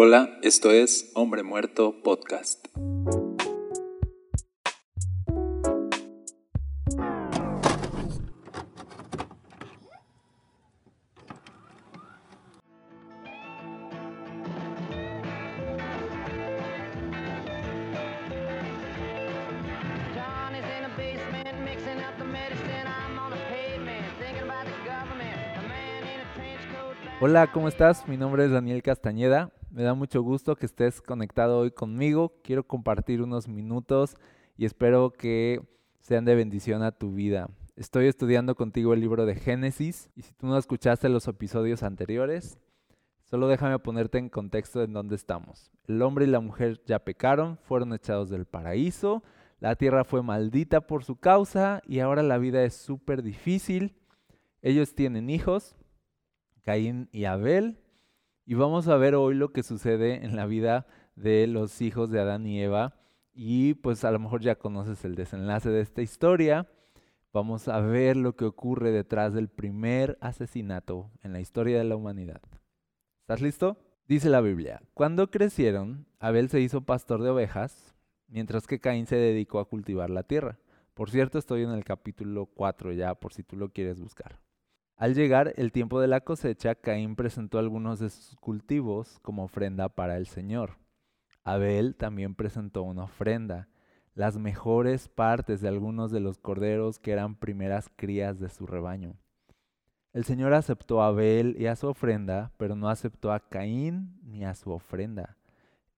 Hola, esto es Hombre Muerto Podcast. Hola, ¿cómo estás? Mi nombre es Daniel Castañeda. Me da mucho gusto que estés conectado hoy conmigo. Quiero compartir unos minutos y espero que sean de bendición a tu vida. Estoy estudiando contigo el libro de Génesis y si tú no escuchaste los episodios anteriores, solo déjame ponerte en contexto en dónde estamos. El hombre y la mujer ya pecaron, fueron echados del paraíso, la tierra fue maldita por su causa y ahora la vida es súper difícil. Ellos tienen hijos, Caín y Abel. Y vamos a ver hoy lo que sucede en la vida de los hijos de Adán y Eva. Y pues a lo mejor ya conoces el desenlace de esta historia. Vamos a ver lo que ocurre detrás del primer asesinato en la historia de la humanidad. ¿Estás listo? Dice la Biblia, cuando crecieron, Abel se hizo pastor de ovejas, mientras que Caín se dedicó a cultivar la tierra. Por cierto, estoy en el capítulo 4 ya, por si tú lo quieres buscar. Al llegar el tiempo de la cosecha, Caín presentó algunos de sus cultivos como ofrenda para el Señor. Abel también presentó una ofrenda, las mejores partes de algunos de los corderos que eran primeras crías de su rebaño. El Señor aceptó a Abel y a su ofrenda, pero no aceptó a Caín ni a su ofrenda.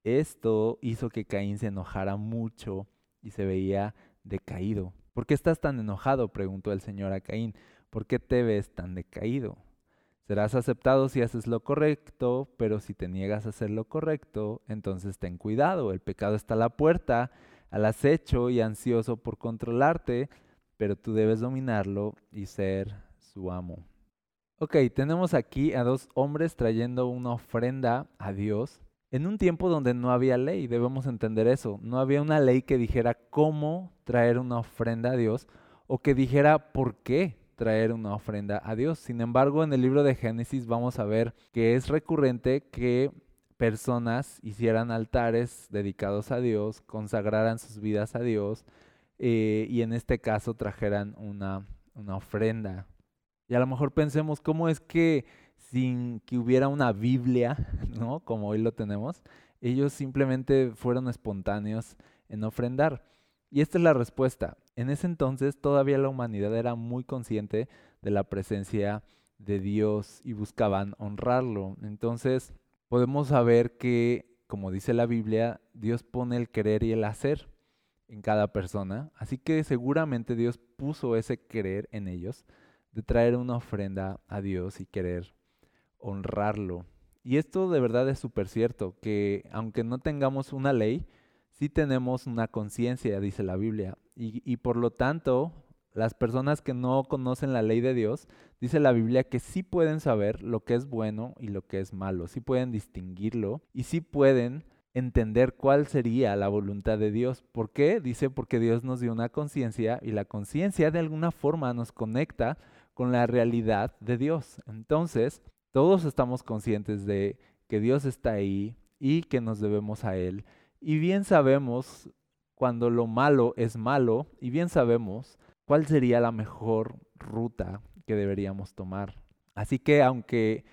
Esto hizo que Caín se enojara mucho y se veía decaído. ¿Por qué estás tan enojado? preguntó el Señor a Caín. ¿Por qué te ves tan decaído? Serás aceptado si haces lo correcto, pero si te niegas a hacer lo correcto, entonces ten cuidado. El pecado está a la puerta, al acecho y ansioso por controlarte, pero tú debes dominarlo y ser su amo. Ok, tenemos aquí a dos hombres trayendo una ofrenda a Dios en un tiempo donde no había ley, debemos entender eso. No había una ley que dijera cómo traer una ofrenda a Dios o que dijera por qué traer una ofrenda a Dios. Sin embargo, en el libro de Génesis vamos a ver que es recurrente que personas hicieran altares dedicados a Dios, consagraran sus vidas a Dios eh, y en este caso trajeran una, una ofrenda. Y a lo mejor pensemos cómo es que sin que hubiera una Biblia, ¿no? Como hoy lo tenemos, ellos simplemente fueron espontáneos en ofrendar. Y esta es la respuesta. En ese entonces todavía la humanidad era muy consciente de la presencia de Dios y buscaban honrarlo. Entonces podemos saber que, como dice la Biblia, Dios pone el querer y el hacer en cada persona. Así que seguramente Dios puso ese querer en ellos de traer una ofrenda a Dios y querer honrarlo. Y esto de verdad es súper cierto, que aunque no tengamos una ley, sí tenemos una conciencia, dice la Biblia. Y, y, por lo tanto, las personas que no conocen la ley de Dios, dice la Biblia que sí pueden saber lo que es bueno y lo que es malo, sí pueden distinguirlo y sí pueden entender cuál sería la voluntad de Dios. ¿Por qué? Dice porque Dios nos dio una conciencia y la conciencia de alguna forma nos conecta con la realidad de Dios. Entonces, todos estamos conscientes de que Dios está ahí y que nos debemos a Él. Y bien sabemos cuando lo malo es malo y bien sabemos cuál sería la mejor ruta que deberíamos tomar. Así que aunque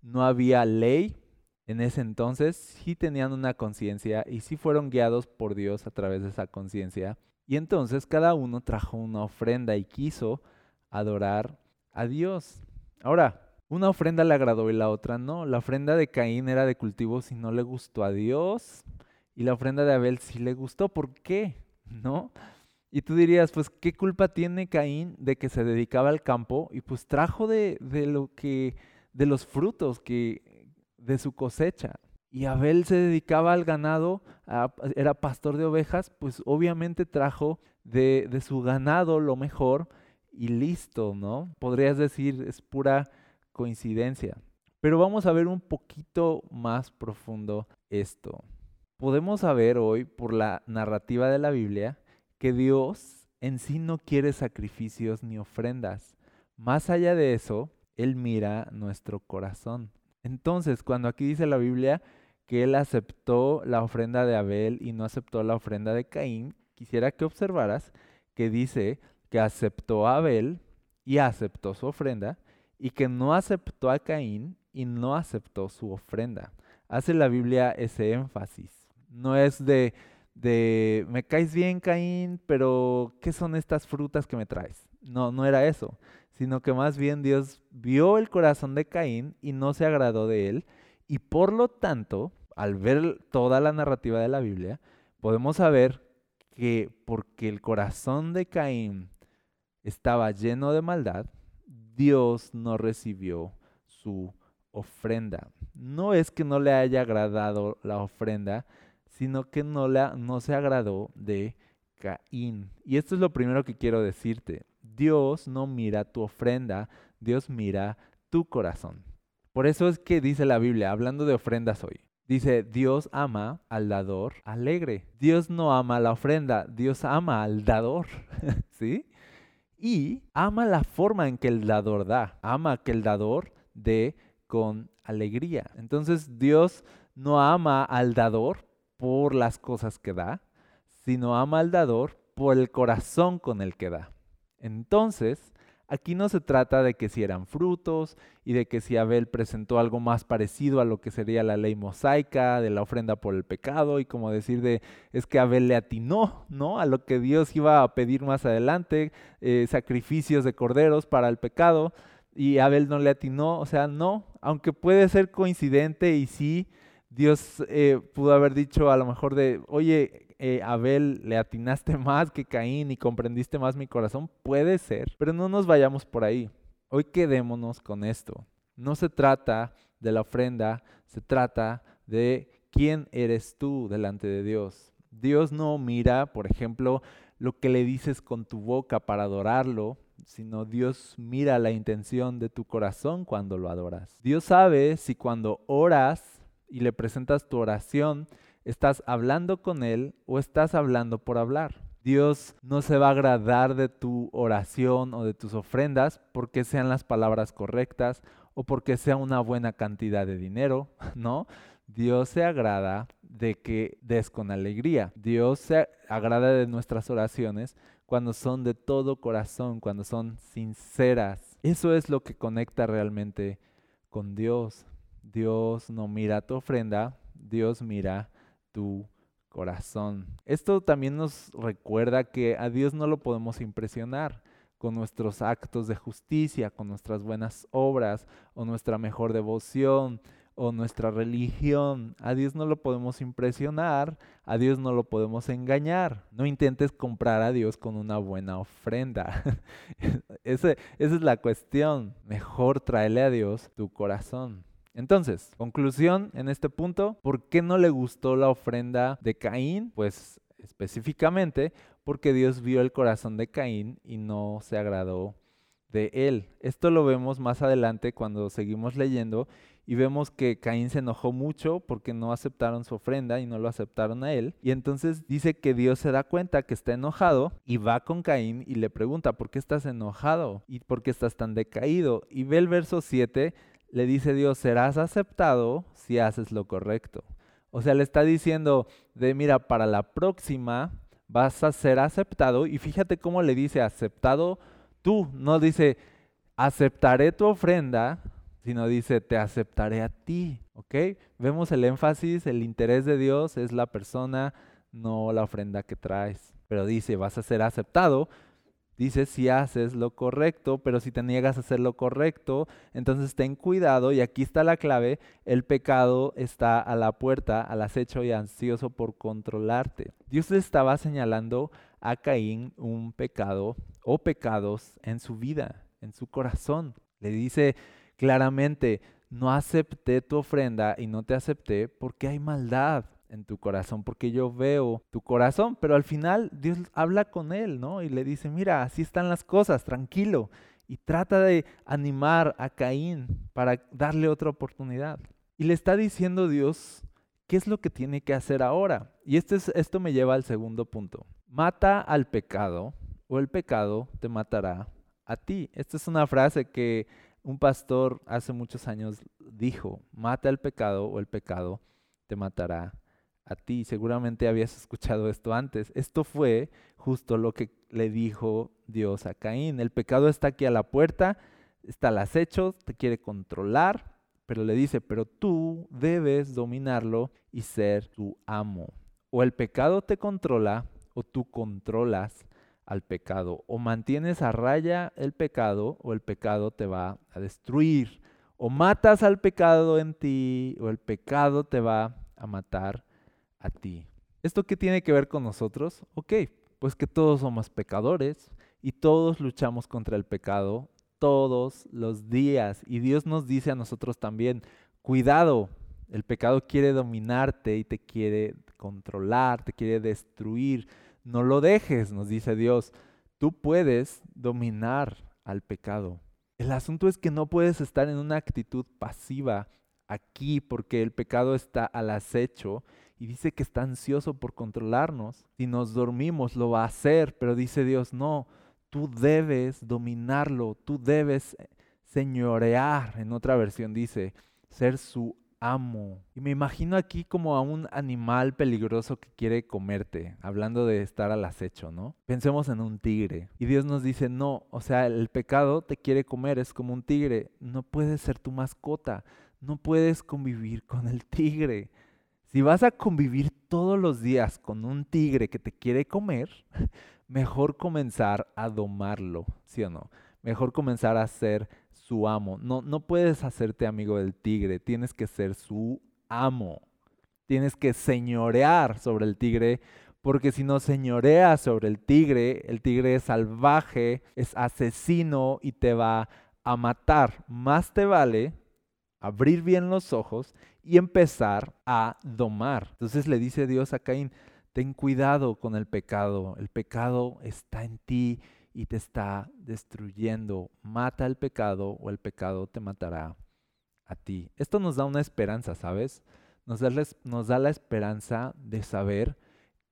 no había ley en ese entonces, sí tenían una conciencia y sí fueron guiados por Dios a través de esa conciencia. Y entonces cada uno trajo una ofrenda y quiso adorar a Dios. Ahora, una ofrenda le agradó y la otra no. La ofrenda de Caín era de cultivos y no le gustó a Dios. Y la ofrenda de Abel sí le gustó. ¿Por qué? ¿No? Y tú dirías, pues, ¿qué culpa tiene Caín de que se dedicaba al campo y pues trajo de, lo que, de los frutos que, de su cosecha? Y Abel se dedicaba al ganado, era pastor de ovejas, pues obviamente trajo de, de su ganado lo mejor y listo, ¿no? Podrías decir, es pura coincidencia. Pero vamos a ver un poquito más profundo esto. Podemos saber hoy por la narrativa de la Biblia que Dios en sí no quiere sacrificios ni ofrendas. Más allá de eso, Él mira nuestro corazón. Entonces, cuando aquí dice la Biblia que él aceptó la ofrenda de Abel y no aceptó la ofrenda de Caín, quisiera que observaras que dice que aceptó a Abel y aceptó su ofrenda y que no aceptó a Caín y no aceptó su ofrenda. Hace la Biblia ese énfasis. No es de, de, me caes bien Caín, pero ¿qué son estas frutas que me traes? No, no era eso, sino que más bien Dios vio el corazón de Caín y no se agradó de él y por lo tanto, al ver toda la narrativa de la Biblia, podemos saber que porque el corazón de Caín estaba lleno de maldad, Dios no recibió su ofrenda. No es que no le haya agradado la ofrenda, sino que no, la, no se agradó de Caín. Y esto es lo primero que quiero decirte. Dios no mira tu ofrenda, Dios mira tu corazón. Por eso es que dice la Biblia, hablando de ofrendas hoy, dice, Dios ama al dador alegre. Dios no ama la ofrenda, Dios ama al dador, ¿sí? Y ama la forma en que el dador da, ama que el dador dé con alegría. Entonces Dios no ama al dador por las cosas que da, sino ama al dador por el corazón con el que da. Entonces, Aquí no se trata de que si eran frutos y de que si Abel presentó algo más parecido a lo que sería la ley mosaica de la ofrenda por el pecado y como decir de es que Abel le atinó, ¿no? A lo que Dios iba a pedir más adelante, eh, sacrificios de corderos para el pecado y Abel no le atinó, o sea, no, aunque puede ser coincidente y sí, Dios eh, pudo haber dicho a lo mejor de, oye, eh, Abel, le atinaste más que Caín y comprendiste más mi corazón? Puede ser, pero no nos vayamos por ahí. Hoy quedémonos con esto. No se trata de la ofrenda, se trata de quién eres tú delante de Dios. Dios no mira, por ejemplo, lo que le dices con tu boca para adorarlo, sino Dios mira la intención de tu corazón cuando lo adoras. Dios sabe si cuando oras y le presentas tu oración, ¿Estás hablando con Él o estás hablando por hablar? Dios no se va a agradar de tu oración o de tus ofrendas porque sean las palabras correctas o porque sea una buena cantidad de dinero, ¿no? Dios se agrada de que des con alegría. Dios se agrada de nuestras oraciones cuando son de todo corazón, cuando son sinceras. Eso es lo que conecta realmente con Dios. Dios no mira tu ofrenda, Dios mira tu corazón. Esto también nos recuerda que a Dios no lo podemos impresionar con nuestros actos de justicia, con nuestras buenas obras o nuestra mejor devoción o nuestra religión. A Dios no lo podemos impresionar, a Dios no lo podemos engañar. No intentes comprar a Dios con una buena ofrenda. esa es la cuestión. Mejor tráele a Dios tu corazón. Entonces, conclusión en este punto, ¿por qué no le gustó la ofrenda de Caín? Pues específicamente porque Dios vio el corazón de Caín y no se agradó de él. Esto lo vemos más adelante cuando seguimos leyendo y vemos que Caín se enojó mucho porque no aceptaron su ofrenda y no lo aceptaron a él. Y entonces dice que Dios se da cuenta que está enojado y va con Caín y le pregunta, ¿por qué estás enojado? ¿Y por qué estás tan decaído? Y ve el verso 7, le dice Dios, serás aceptado si haces lo correcto. O sea, le está diciendo de, mira, para la próxima vas a ser aceptado. Y fíjate cómo le dice aceptado tú. No dice, aceptaré tu ofrenda, sino dice, te aceptaré a ti. ¿Ok? Vemos el énfasis, el interés de Dios es la persona, no la ofrenda que traes. Pero dice, vas a ser aceptado Dice si haces lo correcto, pero si te niegas a hacer lo correcto, entonces ten cuidado y aquí está la clave, el pecado está a la puerta, al acecho y ansioso por controlarte. Dios le estaba señalando a Caín un pecado o pecados en su vida, en su corazón. Le dice claramente, no acepté tu ofrenda y no te acepté porque hay maldad en tu corazón, porque yo veo tu corazón, pero al final Dios habla con él, ¿no? Y le dice, mira, así están las cosas, tranquilo. Y trata de animar a Caín para darle otra oportunidad. Y le está diciendo Dios, ¿qué es lo que tiene que hacer ahora? Y este es, esto me lleva al segundo punto. Mata al pecado o el pecado te matará a ti. Esta es una frase que un pastor hace muchos años dijo, mata al pecado o el pecado te matará a ti. Seguramente habías escuchado esto antes. Esto fue justo lo que le dijo Dios a Caín. El pecado está aquí a la puerta, está al acecho, te quiere controlar, pero le dice, pero tú debes dominarlo y ser su amo. O el pecado te controla o tú controlas al pecado. O mantienes a raya el pecado o el pecado te va a destruir. O matas al pecado en ti o el pecado te va a matar a ti. ¿Esto qué tiene que ver con nosotros? Ok, pues que todos somos pecadores y todos luchamos contra el pecado todos los días. Y Dios nos dice a nosotros también, cuidado, el pecado quiere dominarte y te quiere controlar, te quiere destruir. No lo dejes, nos dice Dios. Tú puedes dominar al pecado. El asunto es que no puedes estar en una actitud pasiva aquí porque el pecado está al acecho y dice que está ansioso por controlarnos. Si nos dormimos lo va a hacer, pero dice Dios, no, tú debes dominarlo, tú debes señorear. En otra versión dice, ser su amo. Y me imagino aquí como a un animal peligroso que quiere comerte, hablando de estar al acecho, ¿no? Pensemos en un tigre. Y Dios nos dice, no, o sea, el pecado te quiere comer, es como un tigre, no puedes ser tu mascota, no puedes convivir con el tigre. Si vas a convivir todos los días con un tigre que te quiere comer, mejor comenzar a domarlo, ¿sí o no? Mejor comenzar a ser su amo. No, no puedes hacerte amigo del tigre, tienes que ser su amo. Tienes que señorear sobre el tigre, porque si no señoreas sobre el tigre, el tigre es salvaje, es asesino y te va a matar. Más te vale abrir bien los ojos y empezar a domar. Entonces le dice Dios a Caín, ten cuidado con el pecado, el pecado está en ti y te está destruyendo. Mata el pecado o el pecado te matará a ti. Esto nos da una esperanza, ¿sabes? Nos da, nos da la esperanza de saber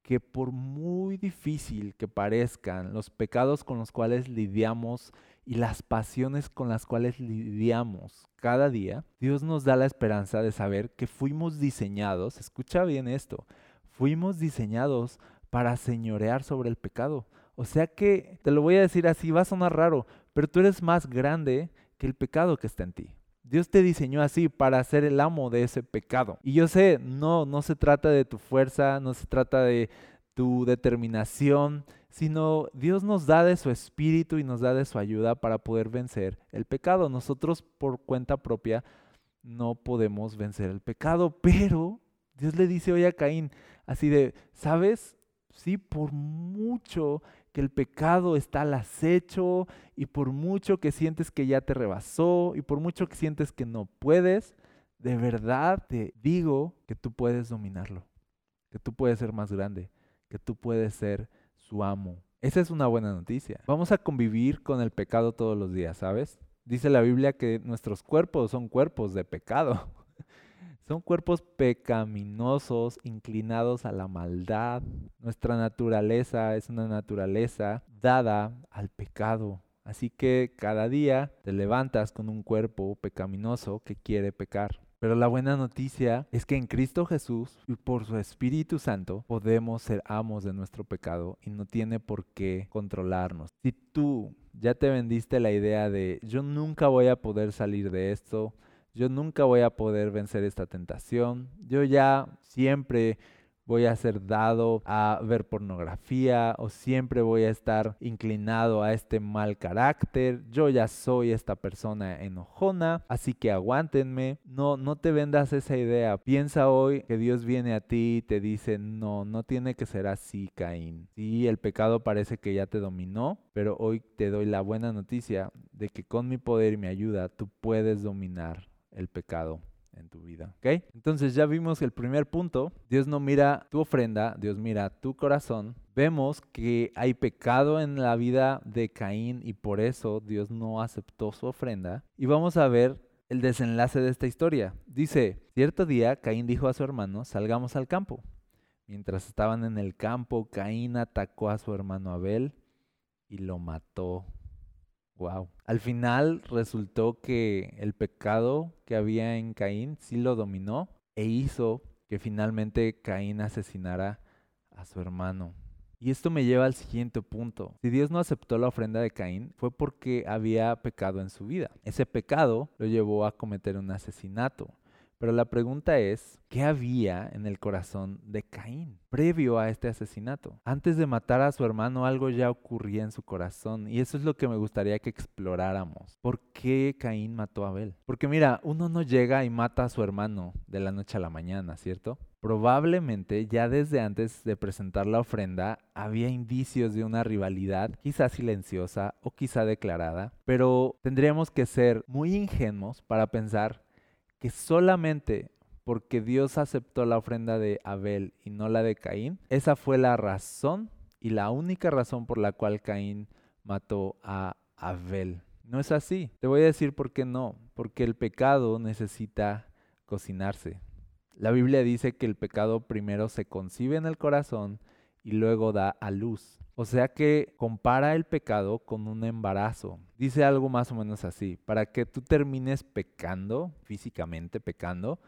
que por muy difícil que parezcan los pecados con los cuales lidiamos y las pasiones con las cuales lidiamos cada día, Dios nos da la esperanza de saber que fuimos diseñados, escucha bien esto, fuimos diseñados para señorear sobre el pecado. O sea que, te lo voy a decir así, va a sonar raro, pero tú eres más grande que el pecado que está en ti. Dios te diseñó así para ser el amo de ese pecado. Y yo sé, no, no se trata de tu fuerza, no se trata de tu determinación, sino Dios nos da de su espíritu y nos da de su ayuda para poder vencer el pecado. Nosotros por cuenta propia no podemos vencer el pecado, pero Dios le dice hoy a Caín así de, ¿sabes? Sí, por mucho que el pecado está al acecho y por mucho que sientes que ya te rebasó y por mucho que sientes que no puedes, de verdad te digo que tú puedes dominarlo, que tú puedes ser más grande, que tú puedes ser su amo. Esa es una buena noticia. Vamos a convivir con el pecado todos los días, ¿sabes? Dice la Biblia que nuestros cuerpos son cuerpos de pecado. Son cuerpos pecaminosos, inclinados a la maldad. Nuestra naturaleza es una naturaleza dada al pecado. Así que cada día te levantas con un cuerpo pecaminoso que quiere pecar. Pero la buena noticia es que en Cristo Jesús y por su Espíritu Santo podemos ser amos de nuestro pecado y no tiene por qué controlarnos. Si tú ya te vendiste la idea de yo nunca voy a poder salir de esto, yo nunca voy a poder vencer esta tentación, yo ya siempre voy a ser dado a ver pornografía o siempre voy a estar inclinado a este mal carácter. Yo ya soy esta persona enojona, así que aguántenme. No, no te vendas esa idea. Piensa hoy que Dios viene a ti y te dice, no, no tiene que ser así, Caín. Sí, el pecado parece que ya te dominó, pero hoy te doy la buena noticia de que con mi poder y mi ayuda tú puedes dominar el pecado en tu vida. ¿Ok? Entonces ya vimos el primer punto. Dios no mira tu ofrenda, Dios mira tu corazón. Vemos que hay pecado en la vida de Caín y por eso Dios no aceptó su ofrenda. Y vamos a ver el desenlace de esta historia. Dice, cierto día Caín dijo a su hermano, salgamos al campo. Mientras estaban en el campo, Caín atacó a su hermano Abel y lo mató Wow. Al final resultó que el pecado que había en Caín sí lo dominó e hizo que finalmente Caín asesinara a su hermano. Y esto me lleva al siguiente punto. Si Dios no aceptó la ofrenda de Caín fue porque había pecado en su vida. Ese pecado lo llevó a cometer un asesinato. Pero la pregunta es, ¿qué había en el corazón de Caín previo a este asesinato? Antes de matar a su hermano algo ya ocurría en su corazón y eso es lo que me gustaría que exploráramos. ¿Por qué Caín mató a Abel? Porque mira, uno no llega y mata a su hermano de la noche a la mañana, ¿cierto? Probablemente ya desde antes de presentar la ofrenda había indicios de una rivalidad, quizá silenciosa o quizá declarada, pero tendríamos que ser muy ingenuos para pensar que solamente porque Dios aceptó la ofrenda de Abel y no la de Caín, esa fue la razón y la única razón por la cual Caín mató a Abel. No es así. Te voy a decir por qué no. Porque el pecado necesita cocinarse. La Biblia dice que el pecado primero se concibe en el corazón y luego da a luz. O sea que compara el pecado con un embarazo. Dice algo más o menos así. Para que tú termines pecando, físicamente pecando,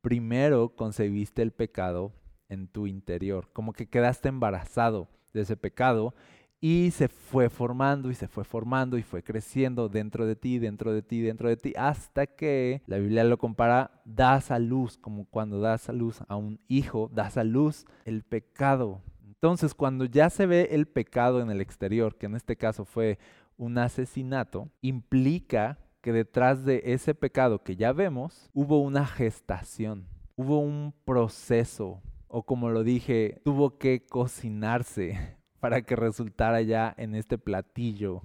primero concebiste el pecado en tu interior. Como que quedaste embarazado de ese pecado y se fue formando y se fue formando y fue creciendo dentro de ti, dentro de ti, dentro de ti, hasta que la Biblia lo compara, das a luz, como cuando das a luz a un hijo, das a luz el pecado entonces, cuando ya se ve el pecado en el exterior, que en este caso fue un asesinato, implica que detrás de ese pecado que ya vemos, hubo una gestación, hubo un proceso, o como lo dije, tuvo que cocinarse para que resultara ya en este platillo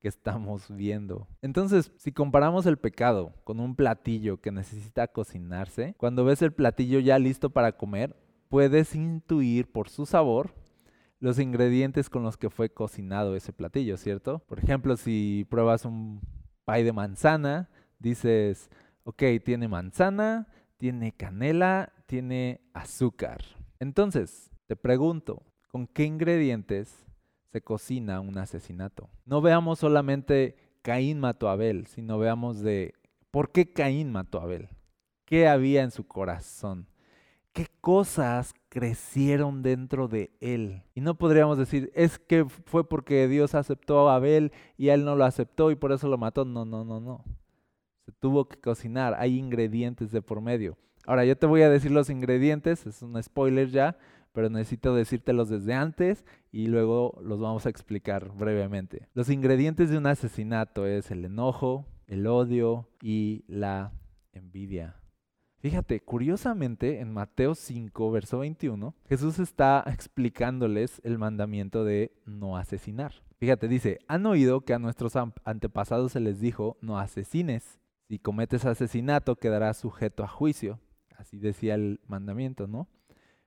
que estamos viendo. Entonces, si comparamos el pecado con un platillo que necesita cocinarse, cuando ves el platillo ya listo para comer, puedes intuir por su sabor los ingredientes con los que fue cocinado ese platillo, ¿cierto? Por ejemplo, si pruebas un pay de manzana, dices, ok, tiene manzana, tiene canela, tiene azúcar. Entonces, te pregunto, ¿con qué ingredientes se cocina un asesinato? No veamos solamente Caín mató a Abel, sino veamos de por qué Caín mató a Abel. ¿Qué había en su corazón? Qué cosas crecieron dentro de él. Y no podríamos decir, es que fue porque Dios aceptó a Abel y él no lo aceptó y por eso lo mató. No, no, no, no. Se tuvo que cocinar, hay ingredientes de por medio. Ahora, yo te voy a decir los ingredientes, es un spoiler ya, pero necesito decírtelos desde antes y luego los vamos a explicar brevemente. Los ingredientes de un asesinato es el enojo, el odio y la envidia. Fíjate, curiosamente en Mateo 5, verso 21, Jesús está explicándoles el mandamiento de no asesinar. Fíjate, dice, han oído que a nuestros antepasados se les dijo, no asesines. Si cometes asesinato quedarás sujeto a juicio. Así decía el mandamiento, ¿no?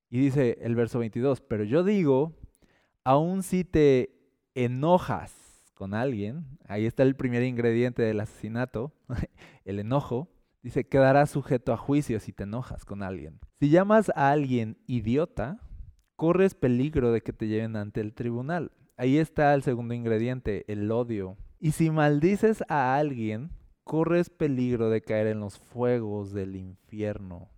Y dice el verso 22, pero yo digo, aun si te enojas con alguien, ahí está el primer ingrediente del asesinato, el enojo, Dice, quedarás sujeto a juicio si te enojas con alguien. Si llamas a alguien idiota, corres peligro de que te lleven ante el tribunal. Ahí está el segundo ingrediente, el odio. Y si maldices a alguien, corres peligro de caer en los fuegos del infierno.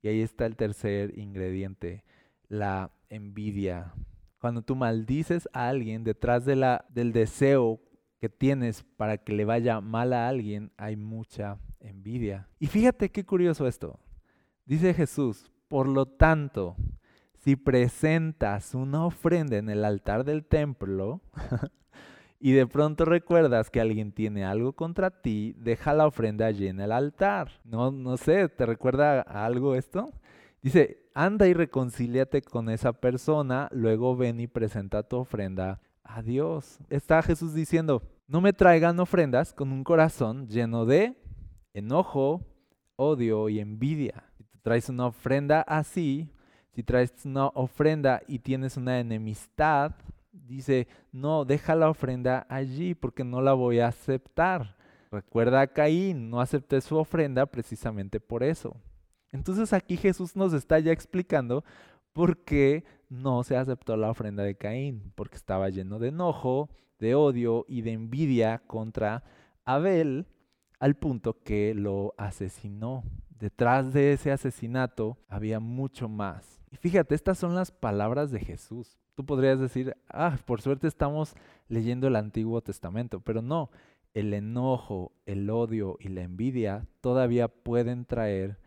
Y ahí está el tercer ingrediente, la envidia. Cuando tú maldices a alguien, detrás del deseo que tienes para que le vaya mal a alguien, hay mucha envidia. Y fíjate qué curioso esto. Dice Jesús, por lo tanto, si presentas una ofrenda en el altar del templo y de pronto recuerdas que alguien tiene algo contra ti, deja la ofrenda allí en el altar. No, no sé, ¿te recuerda algo esto? Dice, anda y reconcíliate con esa persona, luego ven y presenta tu ofrenda a Dios. Está Jesús diciendo, no me traigan ofrendas con un corazón lleno de enojo, odio y envidia. Si tú traes una ofrenda así, si traes una ofrenda y tienes una enemistad, dice, no, deja la ofrenda allí porque no la voy a aceptar. Recuerda a Caín, no acepté su ofrenda precisamente por eso. Entonces aquí Jesús nos está ya explicando por qué no se aceptó la ofrenda de Caín, porque estaba lleno de enojo, de odio y de envidia contra Abel al punto que lo asesinó. Detrás de ese asesinato había mucho más. Y fíjate, estas son las palabras de Jesús. Tú podrías decir, ah, por suerte estamos leyendo el Antiguo Testamento, pero no, el enojo, el odio y la envidia todavía pueden traer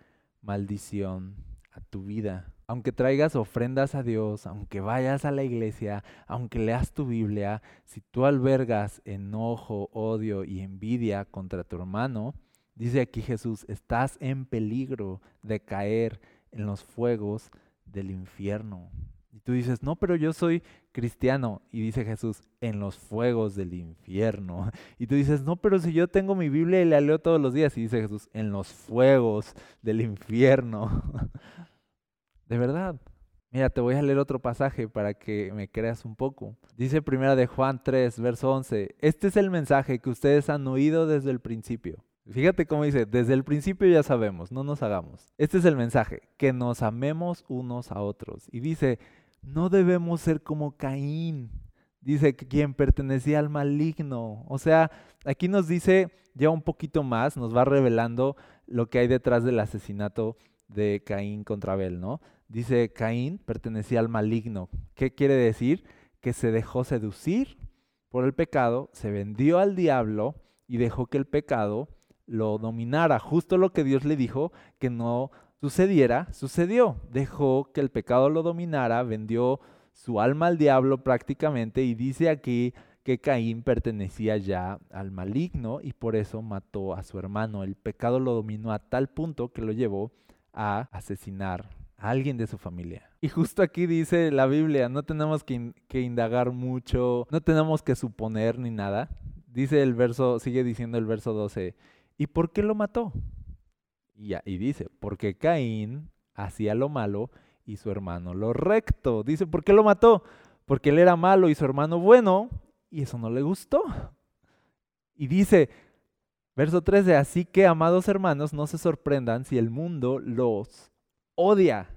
maldición a tu vida. Aunque traigas ofrendas a Dios, aunque vayas a la iglesia, aunque leas tu Biblia, si tú albergas enojo, odio y envidia contra tu hermano, dice aquí Jesús, estás en peligro de caer en los fuegos del infierno. Y tú dices, no, pero yo soy cristiano. Y dice Jesús, en los fuegos del infierno. Y tú dices, no, pero si yo tengo mi Biblia y la leo todos los días. Y dice Jesús, en los fuegos del infierno. de verdad. Mira, te voy a leer otro pasaje para que me creas un poco. Dice primera de Juan 3, verso 11. Este es el mensaje que ustedes han oído desde el principio. Fíjate cómo dice, desde el principio ya sabemos, no nos hagamos. Este es el mensaje, que nos amemos unos a otros. Y dice, no debemos ser como Caín. Dice quien pertenecía al maligno. O sea, aquí nos dice ya un poquito más, nos va revelando lo que hay detrás del asesinato de Caín contra Abel, ¿no? Dice, Caín pertenecía al maligno. ¿Qué quiere decir? Que se dejó seducir por el pecado, se vendió al diablo y dejó que el pecado lo dominara. Justo lo que Dios le dijo que no sucediera, sucedió. Dejó que el pecado lo dominara, vendió su alma al diablo prácticamente y dice aquí que Caín pertenecía ya al maligno y por eso mató a su hermano. El pecado lo dominó a tal punto que lo llevó a asesinar alguien de su familia. Y justo aquí dice la Biblia, no tenemos que, que indagar mucho, no tenemos que suponer ni nada. Dice el verso, sigue diciendo el verso 12, ¿Y por qué lo mató? Y, y dice, porque Caín hacía lo malo y su hermano lo recto. Dice, ¿por qué lo mató? Porque él era malo y su hermano bueno y eso no le gustó. Y dice, verso 13, así que amados hermanos, no se sorprendan si el mundo los odia.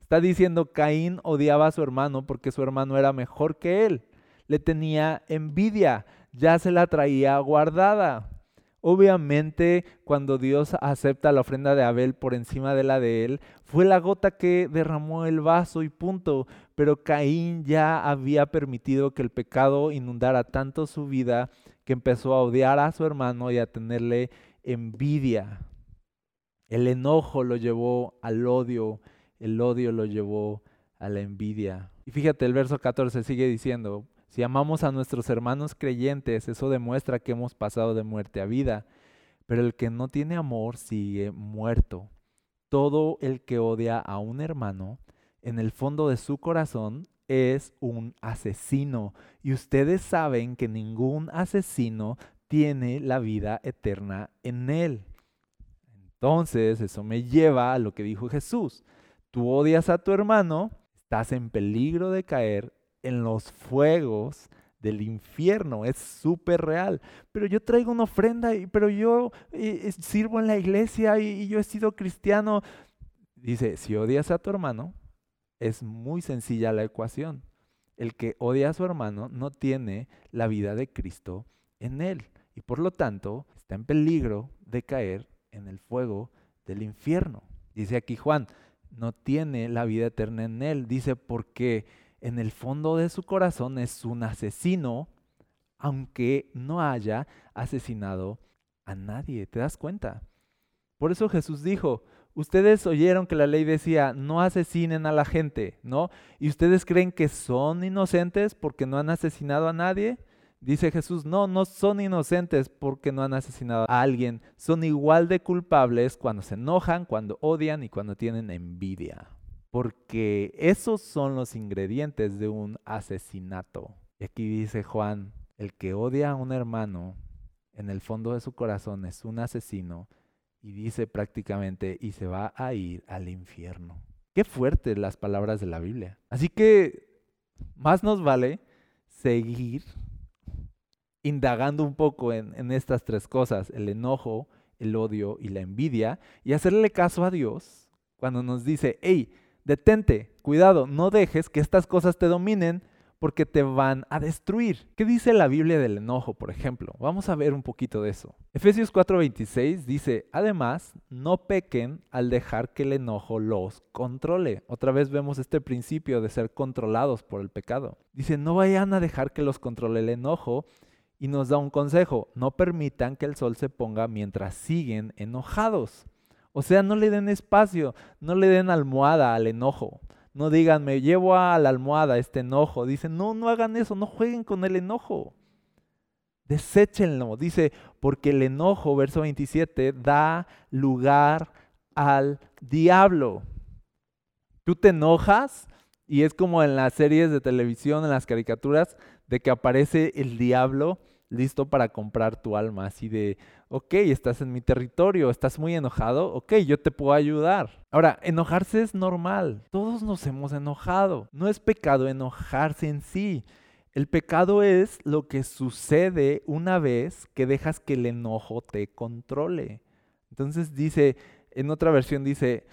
Está diciendo, Caín odiaba a su hermano porque su hermano era mejor que él. Le tenía envidia, ya se la traía guardada. Obviamente, cuando Dios acepta la ofrenda de Abel por encima de la de él, fue la gota que derramó el vaso y punto. Pero Caín ya había permitido que el pecado inundara tanto su vida que empezó a odiar a su hermano y a tenerle envidia. El enojo lo llevó al odio, el odio lo llevó a la envidia. Y fíjate, el verso 14 sigue diciendo, si amamos a nuestros hermanos creyentes, eso demuestra que hemos pasado de muerte a vida. Pero el que no tiene amor sigue muerto. Todo el que odia a un hermano, en el fondo de su corazón, es un asesino. Y ustedes saben que ningún asesino tiene la vida eterna en él. Entonces, eso me lleva a lo que dijo Jesús. Tú odias a tu hermano, estás en peligro de caer en los fuegos del infierno, es súper real. Pero yo traigo una ofrenda, pero yo sirvo en la iglesia y yo he sido cristiano. Dice, si odias a tu hermano, es muy sencilla la ecuación. El que odia a su hermano no tiene la vida de Cristo en él y por lo tanto está en peligro de caer en el fuego del infierno. Dice aquí Juan, no tiene la vida eterna en él. Dice porque en el fondo de su corazón es un asesino, aunque no haya asesinado a nadie. ¿Te das cuenta? Por eso Jesús dijo, ustedes oyeron que la ley decía, no asesinen a la gente, ¿no? ¿Y ustedes creen que son inocentes porque no han asesinado a nadie? Dice Jesús, no, no son inocentes porque no han asesinado a alguien, son igual de culpables cuando se enojan, cuando odian y cuando tienen envidia porque esos son los ingredientes de un asesinato. Y aquí dice Juan, el que odia a un hermano, en el fondo de su corazón es un asesino y dice prácticamente, y se va a ir al infierno. Qué fuertes las palabras de la Biblia. Así que más nos vale seguir indagando un poco en, estas tres cosas, el enojo, el odio y la envidia, y hacerle caso a Dios cuando nos dice, hey, detente, cuidado, no dejes que estas cosas te dominen porque te van a destruir. ¿Qué dice la Biblia del enojo, por ejemplo? Vamos a ver un poquito de eso. Efesios 4:26 dice, además, no pequen al dejar que el enojo los controle. Otra vez vemos este principio de ser controlados por el pecado. Dice, no vayan a dejar que los controle el enojo. Y nos da un consejo, no permitan que el sol se ponga mientras siguen enojados. O sea, no le den espacio, no le den almohada al enojo. No digan, me llevo a la almohada este enojo. Dicen, no, no hagan eso, no jueguen con el enojo. Deséchenlo. Dice, porque el enojo, verso 27, da lugar al diablo. Tú te enojas y es como en las series de televisión, en las caricaturas, de que aparece el diablo listo para comprar tu alma, así de, ok, estás en mi territorio, estás muy enojado, ok, yo te puedo ayudar. Ahora, enojarse es normal, todos nos hemos enojado, no es pecado enojarse en sí. El pecado es lo que sucede una vez que dejas que el enojo te controle. Entonces dice, en otra versión dice,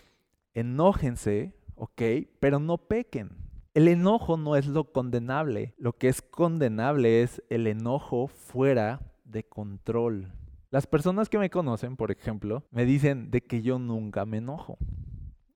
enójense, ok, pero no pequen. El enojo no es lo condenable. Lo que es condenable es el enojo fuera de control. Las personas que me conocen, por ejemplo, me dicen de que yo nunca me enojo.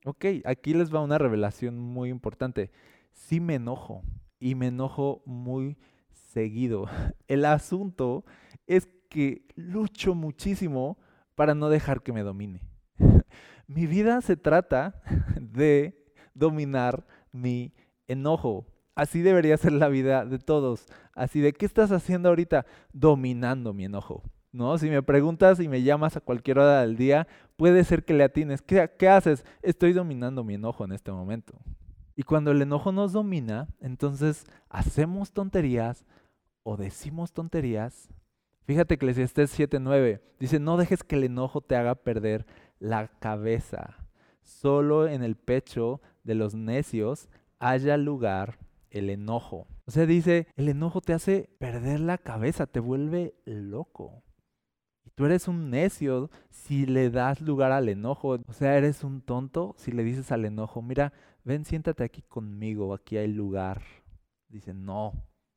Ok, aquí les va una revelación muy importante. Sí me enojo y me enojo muy seguido. El asunto es que lucho muchísimo para no dejar que me domine. Mi vida se trata de dominar mi enojo. Así debería ser la vida de todos. Así de, ¿qué estás haciendo ahorita? Dominando mi enojo. ¿No? Si me preguntas y me llamas a cualquier hora del día, puede ser que le atines. ¿Qué, ¿Qué haces? Estoy dominando mi enojo en este momento. Y cuando el enojo nos domina, entonces hacemos tonterías o decimos tonterías. Fíjate que Eclesiastés 7:9 dice, no dejes que el enojo te haga perder la cabeza. Solo en el pecho de los necios haya lugar el enojo. O sea, dice, el enojo te hace perder la cabeza, te vuelve loco. Y tú eres un necio si le das lugar al enojo. O sea, eres un tonto si le dices al enojo, mira, ven, siéntate aquí conmigo, aquí hay lugar. Dice, no.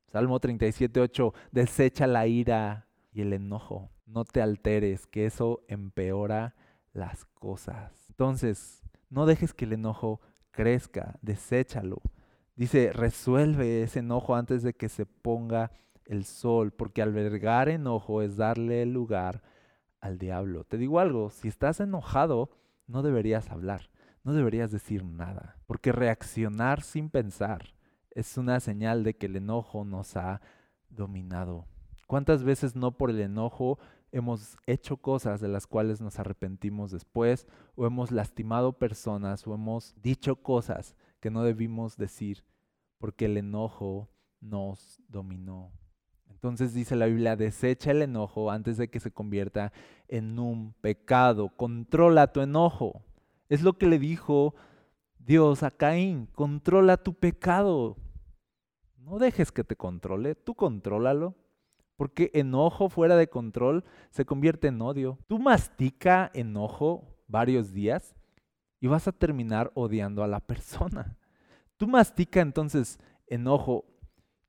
Salmo 37, 8, desecha la ira y el enojo. No te alteres, que eso empeora las cosas. Entonces, no dejes que el enojo crezca, deséchalo. Dice, resuelve ese enojo antes de que se ponga el sol, porque albergar enojo es darle lugar al diablo. Te digo algo, si estás enojado, no deberías hablar, no deberías decir nada, porque reaccionar sin pensar es una señal de que el enojo nos ha dominado. ¿Cuántas veces no por el enojo hemos hecho cosas de las cuales nos arrepentimos después, o hemos lastimado personas, o hemos dicho cosas que no debimos decir, porque el enojo nos dominó. Entonces dice la Biblia, desecha el enojo antes de que se convierta en un pecado. Controla tu enojo. Es lo que le dijo Dios a Caín, controla tu pecado. No dejes que te controle, tú contrólalo. Porque enojo fuera de control se convierte en odio. Tú mastica enojo varios días y vas a terminar odiando a la persona. Tú mastica entonces enojo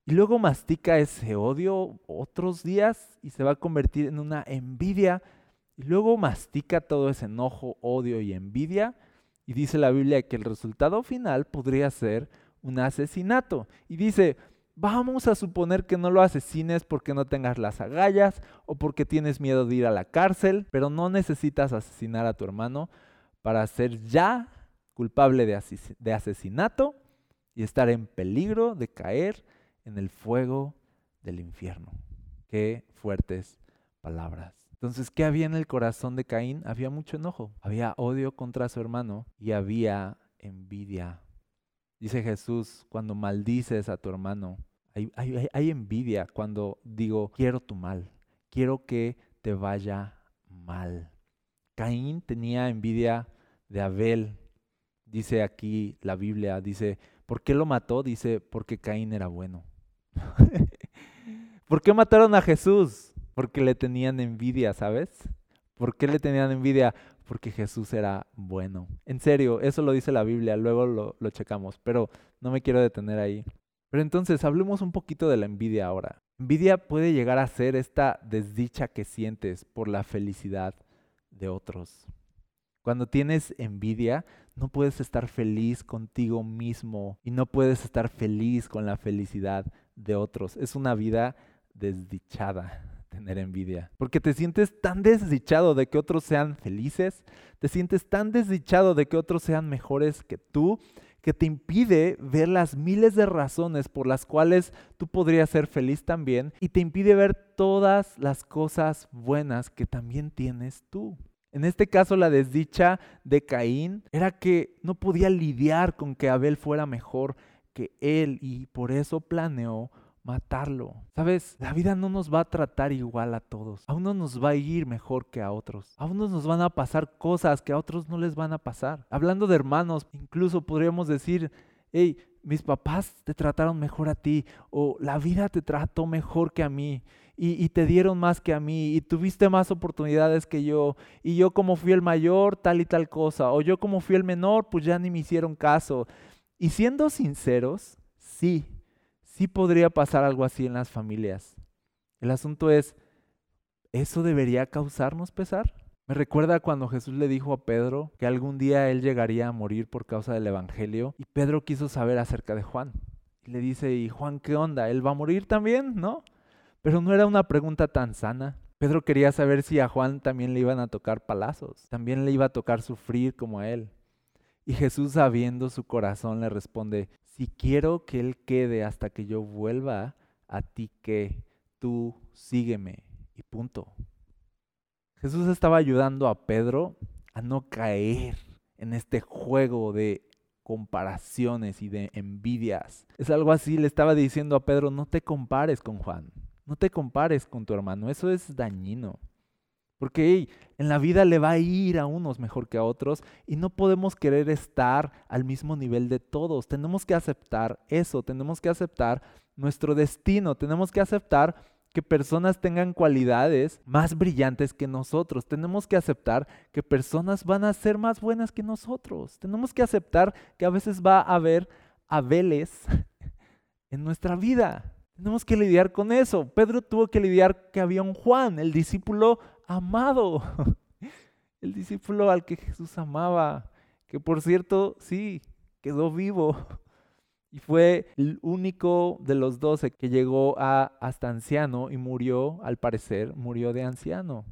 y luego mastica ese odio otros días y se va a convertir en una envidia. Y luego mastica todo ese enojo, odio y envidia. Y dice la Biblia que el resultado final podría ser un asesinato. Y dice, Vamos a suponer que no lo asesines porque no tengas las agallas o porque tienes miedo de ir a la cárcel, pero no necesitas asesinar a tu hermano para ser ya culpable de, asesinato y estar en peligro de caer en el fuego del infierno. Qué fuertes palabras. Entonces, ¿qué había en el corazón de Caín? Había mucho enojo, había odio contra su hermano y había envidia Dice Jesús, cuando maldices a tu hermano, hay, envidia cuando digo, quiero tu mal, quiero que te vaya mal. Caín tenía envidia de Abel, dice aquí la Biblia, dice, ¿por qué lo mató? Dice, porque Caín era bueno. ¿Por qué mataron a Jesús? Porque le tenían envidia, ¿sabes? ¿Por qué le tenían envidia? porque Jesús era bueno. En serio, eso lo dice la Biblia, luego lo, checamos, pero no me quiero detener ahí. Pero entonces hablemos un poquito de la envidia ahora. Envidia puede llegar a ser esta desdicha que sientes por la felicidad de otros. Cuando tienes envidia, no puedes estar feliz contigo mismo y no puedes estar feliz con la felicidad de otros. Es una vida desdichada tener envidia. Porque te sientes tan desdichado de que otros sean felices, te sientes tan desdichado de que otros sean mejores que tú, que te impide ver las miles de razones por las cuales tú podrías ser feliz también y te impide ver todas las cosas buenas que también tienes tú. En este caso, la desdicha de Caín era que no podía lidiar con que Abel fuera mejor que él y por eso planeó matarlo. Sabes, la vida no nos va a tratar igual a todos. A unos nos va a ir mejor que a otros. A unos nos van a pasar cosas que a otros no les van a pasar. Hablando de hermanos, incluso podríamos decir, hey, mis papás te trataron mejor a ti o la vida te trató mejor que a mí. Y, y, te dieron más que a mí y tuviste más oportunidades que yo y yo como fui el mayor tal y tal cosa o yo como fui el menor pues ya ni me hicieron caso. Y siendo sinceros, sí, sí podría pasar algo así en las familias. El asunto es, ¿eso debería causarnos pesar? Me recuerda cuando Jesús le dijo a Pedro que algún día él llegaría a morir por causa del Evangelio y Pedro quiso saber acerca de Juan. Y le dice, ¿y Juan qué onda? ¿Él va a morir también? ¿No? Pero no era una pregunta tan sana. Pedro quería saber si a Juan también le iban a tocar palazos, también le iba a tocar sufrir como a él. Y Jesús, sabiendo su corazón, le responde, si quiero que Él quede hasta que yo vuelva, a ti que tú sígueme y punto. Jesús estaba ayudando a Pedro a no caer en este juego de comparaciones y de envidias. Es algo así, le estaba diciendo a Pedro, no te compares con Juan, no te compares con tu hermano, eso es dañino. Porque en la vida le va a ir a unos mejor que a otros y no podemos querer estar al mismo nivel de todos. Tenemos que aceptar eso, tenemos que aceptar nuestro destino, tenemos que aceptar que personas tengan cualidades más brillantes que nosotros. Tenemos que aceptar que personas van a ser más buenas que nosotros. Tenemos que aceptar que a veces va a haber abeles en nuestra vida. Tenemos que lidiar con eso. Pedro tuvo que lidiar que había un Juan, el discípulo amado, el discípulo al que Jesús amaba, que por cierto, sí, quedó vivo y fue el único de los doce que llegó a, hasta anciano y murió, al parecer, murió de anciano.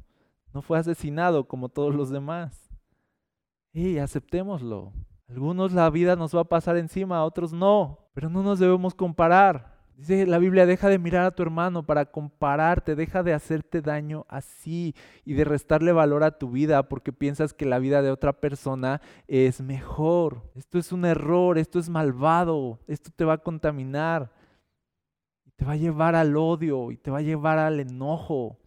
No fue asesinado como todos los demás. Y aceptémoslo. Algunos la vida nos va a pasar encima, otros no, pero no nos debemos comparar. Dice la Biblia, deja de mirar a tu hermano para compararte, deja de hacerte daño así y de restarle valor a tu vida porque piensas que la vida de otra persona es mejor. Esto es un error, esto es malvado, esto te va a contaminar, te va a llevar al odio y te va a llevar al enojo.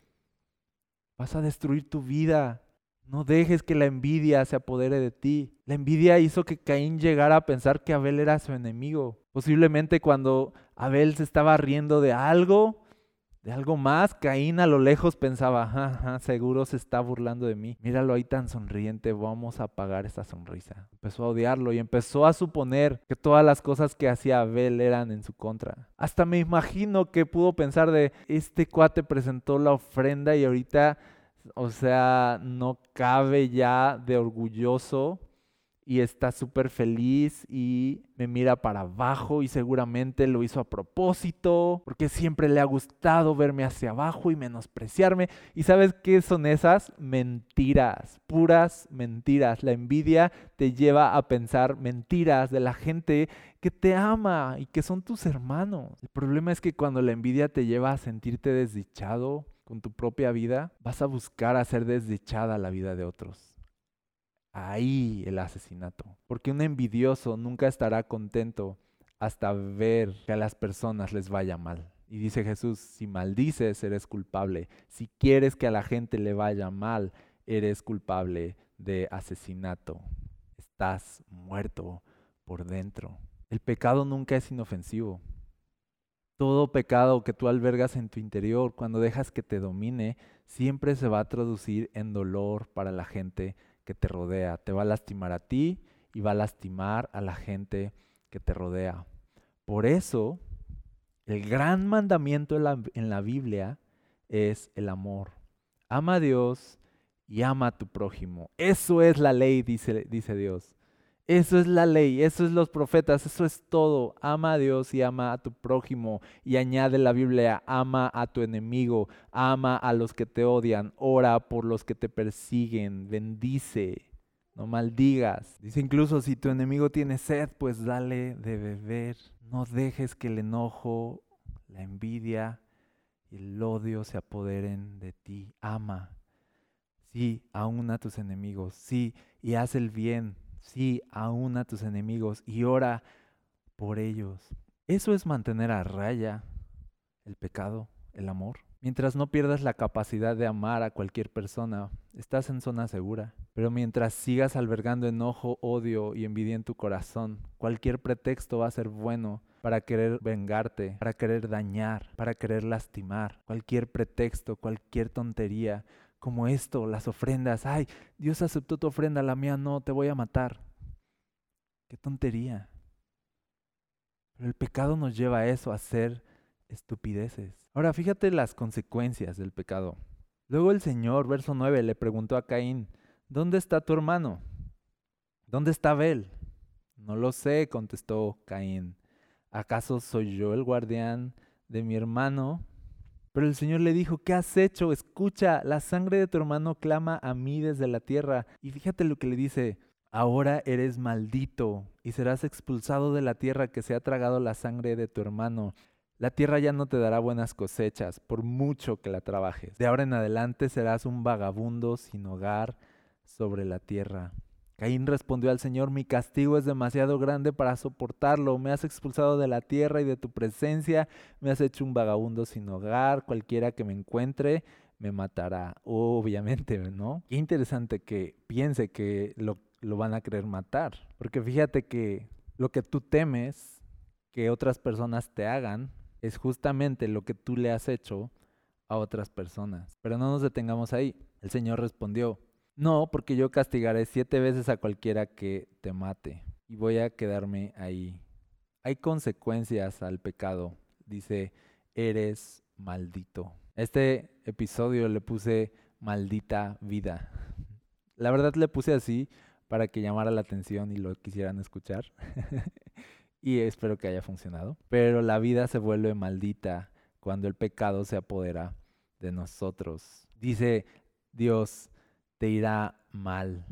Vas a destruir tu vida. No dejes que la envidia se apodere de ti. La envidia hizo que Caín llegara a pensar que Abel era su enemigo. Posiblemente cuando Abel se estaba riendo de algo, de algo más. Caín a lo lejos pensaba, seguro se está burlando de mí. Míralo ahí tan sonriente, vamos a apagar esta sonrisa. Empezó a odiarlo y empezó a suponer que todas las cosas que hacía Abel eran en su contra. Hasta me imagino que pudo pensar de, este cuate presentó la ofrenda y ahorita, o sea, no cabe ya de orgulloso y está súper feliz y me mira para abajo y seguramente lo hizo a propósito porque siempre le ha gustado verme hacia abajo y menospreciarme. ¿Y sabes qué son esas? Mentiras, puras mentiras. La envidia te lleva a pensar mentiras de la gente que te ama y que son tus hermanos. El problema es que cuando la envidia te lleva a sentirte desdichado con tu propia vida, vas a buscar hacer desdichada la vida de otros ahí el asesinato. Porque un envidioso nunca estará contento hasta ver que a las personas les vaya mal. Y dice Jesús, si maldices, eres culpable. Si quieres que a la gente le vaya mal, eres culpable de asesinato. Estás muerto por dentro. El pecado nunca es inofensivo. Todo pecado que tú albergas en tu interior, cuando dejas que te domine, siempre se va a traducir en dolor para la gente que te rodea. Te va a lastimar a ti y va a lastimar a la gente que te rodea. Por eso, El gran mandamiento en la, en la Biblia es el amor. Ama a Dios y ama a tu prójimo. Eso es la ley, dice, dice Dios. Eso es la ley, eso es los profetas, eso es todo. Ama a Dios y ama a tu prójimo. Y añade la Biblia, ama a tu enemigo, ama a los que te odian, ora por los que te persiguen, bendice, no maldigas. Dice incluso, si tu enemigo tiene sed, pues dale de beber. No dejes que el enojo, la envidia y el odio se apoderen de ti. Ama. Sí, aún a tus enemigos. Sí, y haz el bien sí, aún a tus enemigos y ora por ellos. Eso es mantener a raya el pecado, el amor. Mientras no pierdas la capacidad de amar a cualquier persona, estás en zona segura. Pero mientras sigas albergando enojo, odio y envidia en tu corazón, cualquier pretexto va a ser bueno para querer vengarte, para querer dañar, para querer lastimar. Cualquier pretexto, cualquier tontería como esto, las ofrendas. Ay, Dios aceptó tu ofrenda, la mía no, te voy a matar. Qué tontería. Pero el pecado nos lleva a eso, a hacer estupideces. Ahora, fíjate las consecuencias del pecado. Luego el Señor, verso 9, le preguntó a Caín, ¿dónde está tu hermano? ¿Dónde está Abel? No lo sé, contestó Caín. ¿Acaso soy yo el guardián de mi hermano? Pero el Señor le dijo, ¿qué has hecho? Escucha, la sangre de tu hermano clama a mí desde la tierra. Y fíjate lo que le dice, ahora eres maldito y serás expulsado de la tierra que se ha tragado la sangre de tu hermano. La tierra ya no te dará buenas cosechas, por mucho que la trabajes. De ahora en adelante serás un vagabundo sin hogar sobre la tierra. Caín respondió al Señor, mi castigo es demasiado grande para soportarlo. Me has expulsado de la tierra y de tu presencia, me has hecho un vagabundo sin hogar, cualquiera que me encuentre me matará. Obviamente, ¿no? Qué interesante que piense que lo, van a querer matar. Porque fíjate que lo que tú temes que otras personas te hagan es justamente lo que tú le has hecho a otras personas. Pero no nos detengamos ahí. El Señor respondió, no, porque yo castigaré siete veces a cualquiera que te mate y voy a quedarme ahí. Hay consecuencias al pecado. Dice, eres maldito. Este episodio le puse maldita vida. La verdad le puse así para que llamara la atención y lo quisieran escuchar. y espero que haya funcionado. Pero la vida se vuelve maldita cuando el pecado se apodera de nosotros. Dice Dios, te irá mal.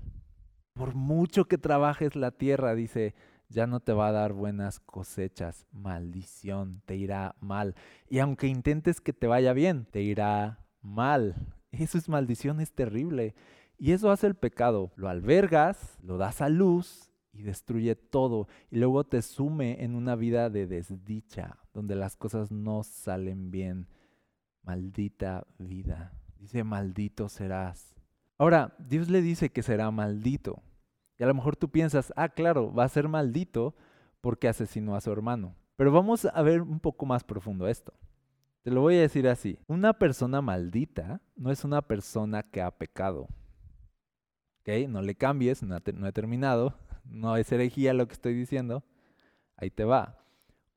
Por mucho que trabajes la tierra, dice, ya no te va a dar buenas cosechas. Maldición, te irá mal. Y aunque intentes que te vaya bien, te irá mal. Eso es maldición, es terrible. Y eso hace el pecado. Lo albergas, lo das a luz y destruye todo. Y luego te sume en una vida de desdicha, donde las cosas no salen bien. Maldita vida. Dice, maldito serás. Ahora, Dios le dice que será maldito. Y a lo mejor tú piensas, ah, claro, va a ser maldito porque asesinó a su hermano. Pero vamos a ver un poco más profundo esto. Te lo voy a decir así. Una persona maldita no es una persona que ha pecado. ¿Ok? No le cambies, no, no he terminado. No es herejía lo que estoy diciendo. Ahí te va.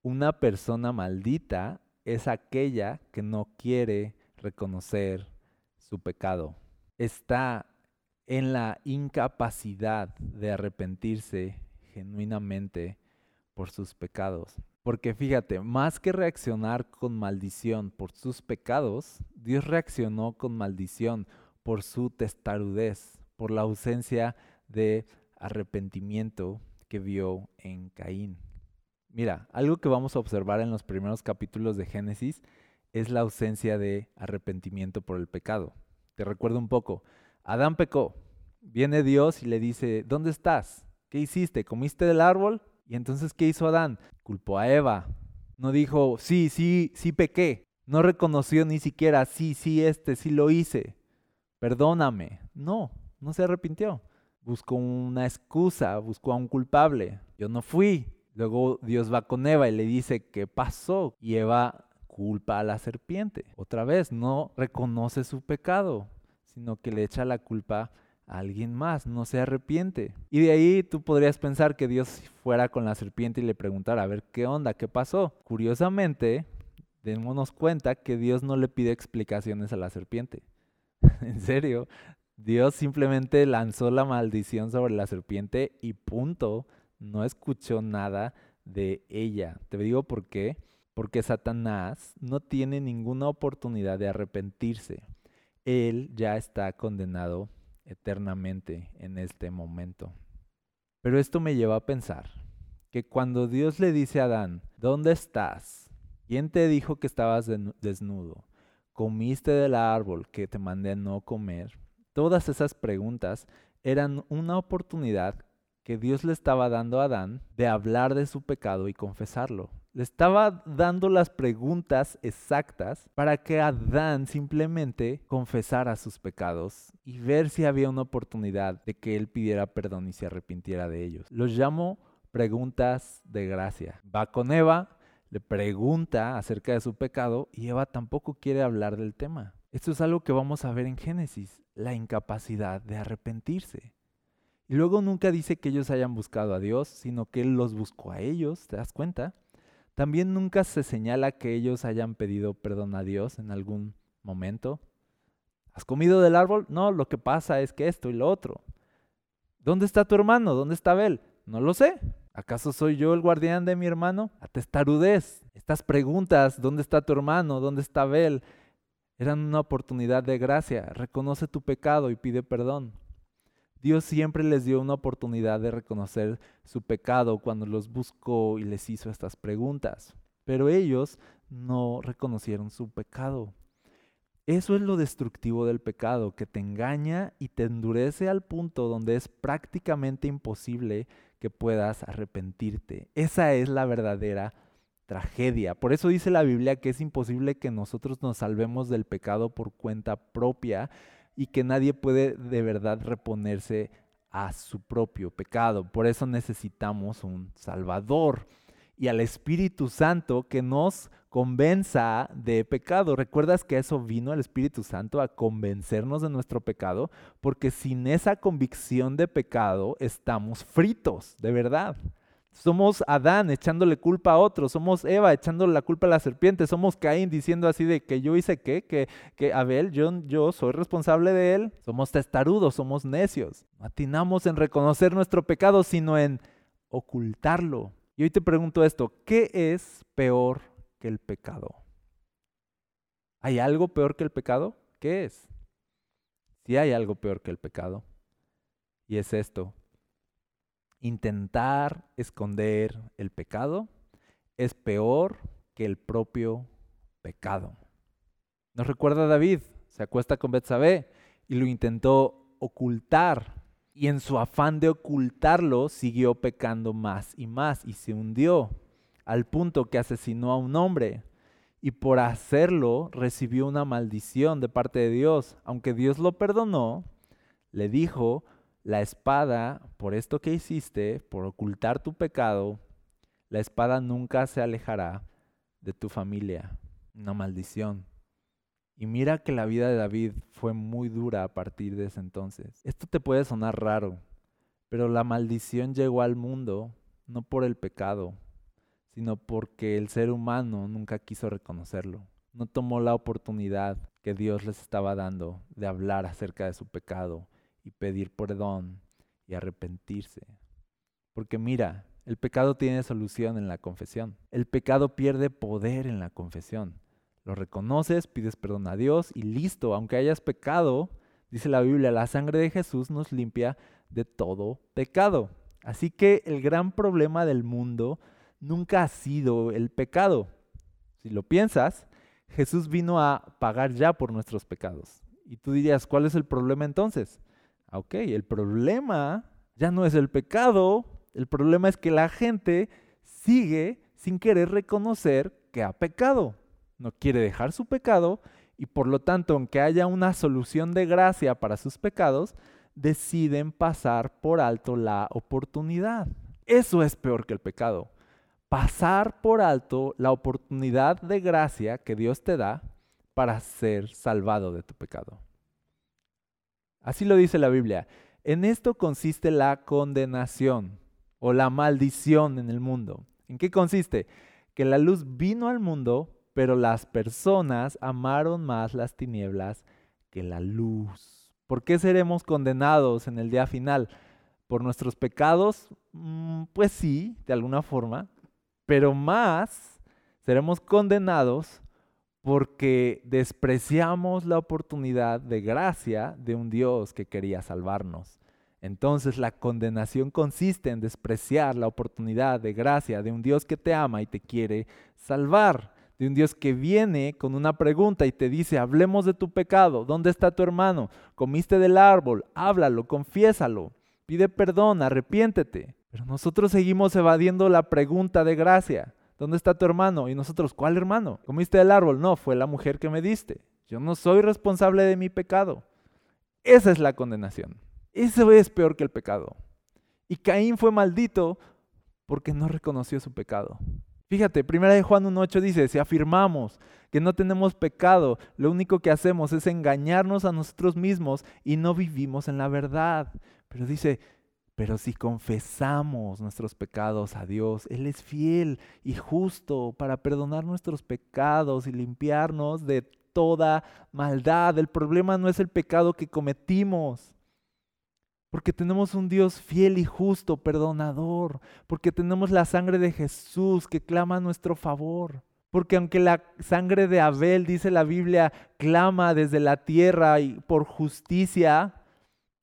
Una persona maldita es aquella que no quiere reconocer su pecado está en la incapacidad de arrepentirse genuinamente por sus pecados. Porque fíjate, más que reaccionar con maldición por sus pecados, Dios reaccionó con maldición por su testarudez, por la ausencia de arrepentimiento que vio en Caín. Mira, algo que vamos a observar en los primeros capítulos de Génesis es la ausencia de arrepentimiento por el pecado. Te recuerdo un poco. Adán pecó. Viene Dios y le dice, ¿dónde estás? ¿Qué hiciste? ¿Comiste del árbol? Y entonces, ¿qué hizo Adán? Culpó a Eva. No dijo, sí, sí, sí pequé. No reconoció ni siquiera, sí, sí, este, sí lo hice. Perdóname. No, no se arrepintió. Buscó una excusa, buscó a un culpable. Yo no fui. Luego Dios va con Eva y le dice, ¿qué pasó? Y Eva culpa a la serpiente. Otra vez, no reconoce su pecado, sino que le echa la culpa a alguien más, no se arrepiente. Y de ahí tú podrías pensar que Dios fuera con la serpiente y le preguntara, a ver, ¿qué onda? ¿Qué pasó? Curiosamente, démonos cuenta que Dios no le pide explicaciones a la serpiente. en serio, Dios simplemente lanzó la maldición sobre la serpiente y punto. No escuchó nada de ella. Te digo por qué. Porque Satanás no tiene ninguna oportunidad de arrepentirse. Él ya está condenado eternamente en este momento. Pero esto me lleva a pensar que cuando Dios le dice a Adán, ¿dónde estás? ¿Quién te dijo que estabas desnudo? ¿Comiste del árbol que te mandé a no comer? Todas esas preguntas eran una oportunidad que Dios le estaba dando a Adán de hablar de su pecado y confesarlo. Le estaba dando las preguntas exactas para que Adán simplemente confesara sus pecados y ver si había una oportunidad de que él pidiera perdón y se arrepintiera de ellos. Los llamo preguntas de gracia. Va con Eva, le pregunta acerca de su pecado y Eva tampoco quiere hablar del tema. Esto es algo que vamos a ver en Génesis, la incapacidad de arrepentirse. Y luego nunca dice que ellos hayan buscado a Dios, sino que Él los buscó a ellos, ¿te das cuenta? También nunca se señala que ellos hayan pedido perdón a Dios en algún momento. ¿Has comido del árbol? No, lo que pasa es que esto y lo otro. ¿Dónde está tu hermano? ¿Dónde está Abel? No lo sé. ¿Acaso soy yo el guardián de mi hermano? Atestarudez. Estas preguntas, ¿dónde está tu hermano? ¿Dónde está Abel? Eran una oportunidad de gracia. Reconoce tu pecado y pide perdón. Dios siempre les dio una oportunidad de reconocer su pecado cuando los buscó y les hizo estas preguntas. Pero ellos no reconocieron su pecado. Eso es lo destructivo del pecado, que te engaña y te endurece al punto donde es prácticamente imposible que puedas arrepentirte. Esa es la verdadera tragedia. Por eso dice la Biblia que es imposible que nosotros nos salvemos del pecado por cuenta propia, y que nadie puede de verdad reponerse a su propio pecado. Por eso necesitamos un Salvador y al Espíritu Santo que nos convenza de pecado. ¿Recuerdas que eso vino el Espíritu Santo a convencernos de nuestro pecado? Porque sin esa convicción de pecado estamos fritos, de verdad. Somos Adán echándole culpa a otro, somos Eva echándole la culpa a la serpiente, somos Caín diciendo así de que yo hice qué, que, que Abel, yo, yo soy responsable de él. Somos testarudos, somos necios. No en reconocer nuestro pecado, sino en ocultarlo. Y hoy te pregunto esto, ¿qué es peor que el pecado? ¿Hay algo peor que el pecado? ¿Qué es? Si hay algo peor que el pecado. Y es esto, intentar esconder el pecado es peor que el propio pecado. Nos recuerda David, se acuesta con Betsabé y lo intentó ocultar y en su afán de ocultarlo siguió pecando más y más y se hundió al punto que asesinó a un hombre y por hacerlo recibió una maldición de parte de Dios. Aunque Dios lo perdonó, le dijo, la espada, por esto que hiciste, por ocultar tu pecado, la espada nunca se alejará de tu familia. Una maldición. Y mira que la vida de David fue muy dura a partir de ese entonces. Esto te puede sonar raro, pero la maldición llegó al mundo no por el pecado, sino porque el ser humano nunca quiso reconocerlo. No tomó la oportunidad que Dios les estaba dando de hablar acerca de su pecado y pedir perdón y arrepentirse. Porque mira, el pecado tiene solución en la confesión. El pecado pierde poder en la confesión. Lo reconoces, pides perdón a Dios y listo, aunque hayas pecado, dice la Biblia, la sangre de Jesús nos limpia de todo pecado. Así que el gran problema del mundo nunca ha sido el pecado. Si lo piensas, Jesús vino a pagar ya por nuestros pecados. Y tú dirías, ¿cuál es el problema entonces? Ah, ok, el problema ya no es el pecado, el problema es que la gente sigue sin querer reconocer que ha pecado. No quiere dejar su pecado y por lo tanto, aunque haya una solución de gracia para sus pecados, deciden pasar por alto la oportunidad. Eso es peor que el pecado. Pasar por alto la oportunidad de gracia que Dios te da para ser salvado de tu pecado. Así lo dice la Biblia. En esto consiste la condenación o la maldición en el mundo. ¿En qué consiste? Que la luz vino al mundo, pero las personas amaron más las tinieblas que la luz. ¿Por qué seremos condenados en el día final? ¿Por nuestros pecados? Mm, pues sí, de alguna forma, pero más seremos condenados porque despreciamos la oportunidad de gracia de un Dios que quería salvarnos. Entonces la condenación consiste en despreciar la oportunidad de gracia de un Dios que te ama y te quiere salvar, de un Dios que viene con una pregunta y te dice, hablemos de tu pecado, ¿dónde está tu hermano? ¿Comiste del árbol? Háblalo, confiésalo, pide perdón, arrepiéntete. Pero nosotros seguimos evadiendo la pregunta de gracia. ¿Dónde está tu hermano? Y nosotros, ¿cuál hermano? ¿Comiste del árbol? No, fue la mujer que me diste. Yo no soy responsable de mi pecado. Esa es la condenación. Eso es peor que el pecado. Y Caín fue maldito porque no reconoció su pecado. Fíjate, primera de Juan 1.8 dice, si afirmamos que no tenemos pecado, lo único que hacemos es engañarnos a nosotros mismos y no vivimos en la verdad. Pero dice, pero si confesamos nuestros pecados a Dios, Él es fiel y justo para perdonar nuestros pecados y limpiarnos de toda maldad. El problema no es el pecado que cometimos, porque tenemos un Dios fiel y justo, perdonador, porque tenemos la sangre de Jesús que clama a nuestro favor. Porque aunque la sangre de Abel, dice la Biblia, clama desde la tierra y por justicia,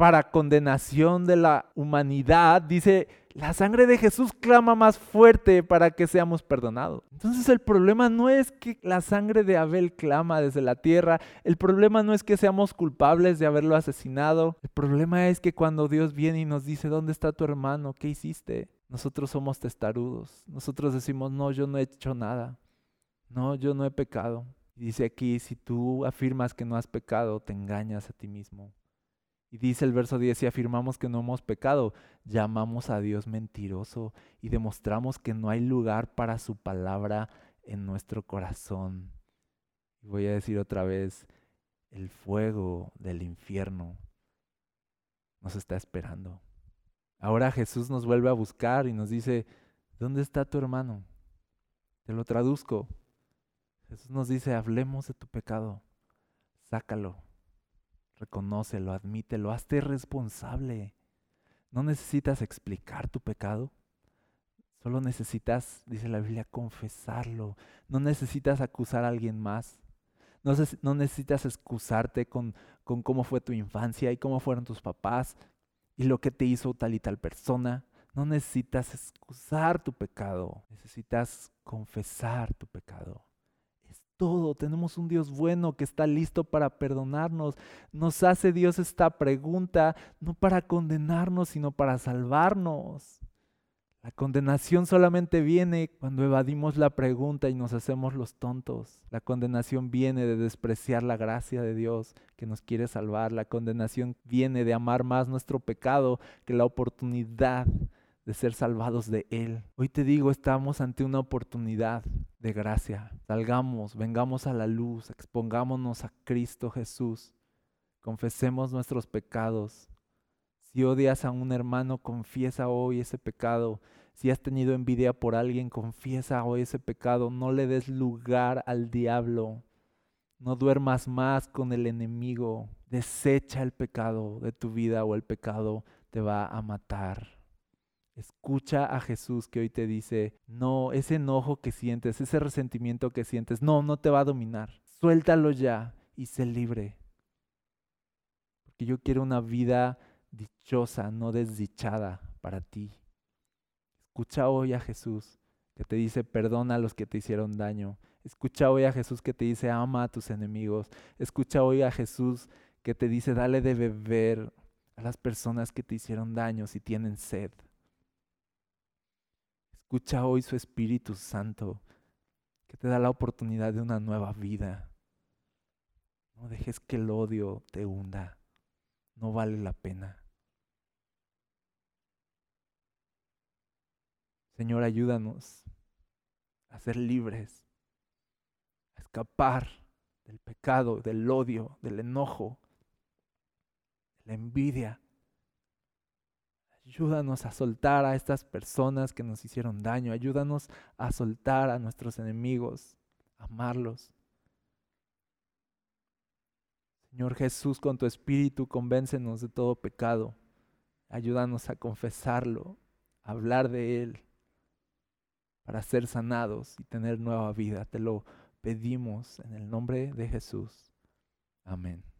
para condenación de la humanidad, dice, la sangre de Jesús clama más fuerte para que seamos perdonados. Entonces el problema no es que la sangre de Abel clama desde la tierra, el problema no es que seamos culpables de haberlo asesinado, el problema es que cuando Dios viene y nos dice, ¿dónde está tu hermano? ¿Qué hiciste? Nosotros somos testarudos, nosotros decimos, no, yo no he hecho nada, no, yo no he pecado. Dice aquí, si tú afirmas que no has pecado, te engañas a ti mismo. Y dice el verso 10, si afirmamos que no hemos pecado, llamamos a Dios mentiroso y demostramos que no hay lugar para su palabra en nuestro corazón. Voy a decir otra vez, el fuego del infierno nos está esperando. Ahora Jesús nos vuelve a buscar y nos dice, ¿dónde está tu hermano? Te lo traduzco. Jesús nos dice, hablemos de tu pecado, sácalo Reconócelo, admítelo, hazte responsable. No necesitas explicar tu pecado. Solo necesitas, dice la Biblia, confesarlo. No necesitas acusar a alguien más. No, no necesitas excusarte con, con cómo fue tu infancia y cómo fueron tus papás y lo que te hizo tal y tal persona. No necesitas excusar tu pecado. Necesitas confesar tu pecado todo. Tenemos un Dios bueno que está listo para perdonarnos. Nos hace Dios esta pregunta no para condenarnos, sino para salvarnos. La condenación solamente viene cuando evadimos la pregunta y nos hacemos los tontos. La condenación viene de despreciar la gracia de Dios que nos quiere salvar. La condenación viene de amar más nuestro pecado que la oportunidad de ser salvados de Él. Hoy te digo, estamos ante una oportunidad de gracia. Salgamos, vengamos a la luz, expongámonos a Cristo Jesús, confesemos nuestros pecados. Si odias a un hermano, confiesa hoy ese pecado. Si has tenido envidia por alguien, confiesa hoy ese pecado. No le des lugar al diablo. No duermas más con el enemigo. Desecha el pecado de tu vida o el pecado te va a matar. Escucha a Jesús que hoy te dice, no, ese enojo que sientes, ese resentimiento que sientes, no, no te va a dominar. Suéltalo ya y sé libre. Porque yo quiero una vida dichosa, no desdichada para ti. Escucha hoy a Jesús que te dice, perdona a los que te hicieron daño. Escucha hoy a Jesús que te dice, ama a tus enemigos. Escucha hoy a Jesús que te dice, dale de beber a las personas que te hicieron daño si tienen sed. Escucha hoy su Espíritu Santo que te da la oportunidad de una nueva vida. No dejes que el odio te hunda. No vale la pena. Señor, ayúdanos a ser libres, a escapar del pecado, del odio, del enojo, de la envidia, Ayúdanos a soltar a estas personas que nos hicieron daño. Ayúdanos a soltar a nuestros enemigos. amarlos. Señor Jesús, con tu espíritu, convéncenos de todo pecado. Ayúdanos a confesarlo, a hablar de Él, para ser sanados y tener nueva vida. Te lo pedimos en el nombre de Jesús. Amén.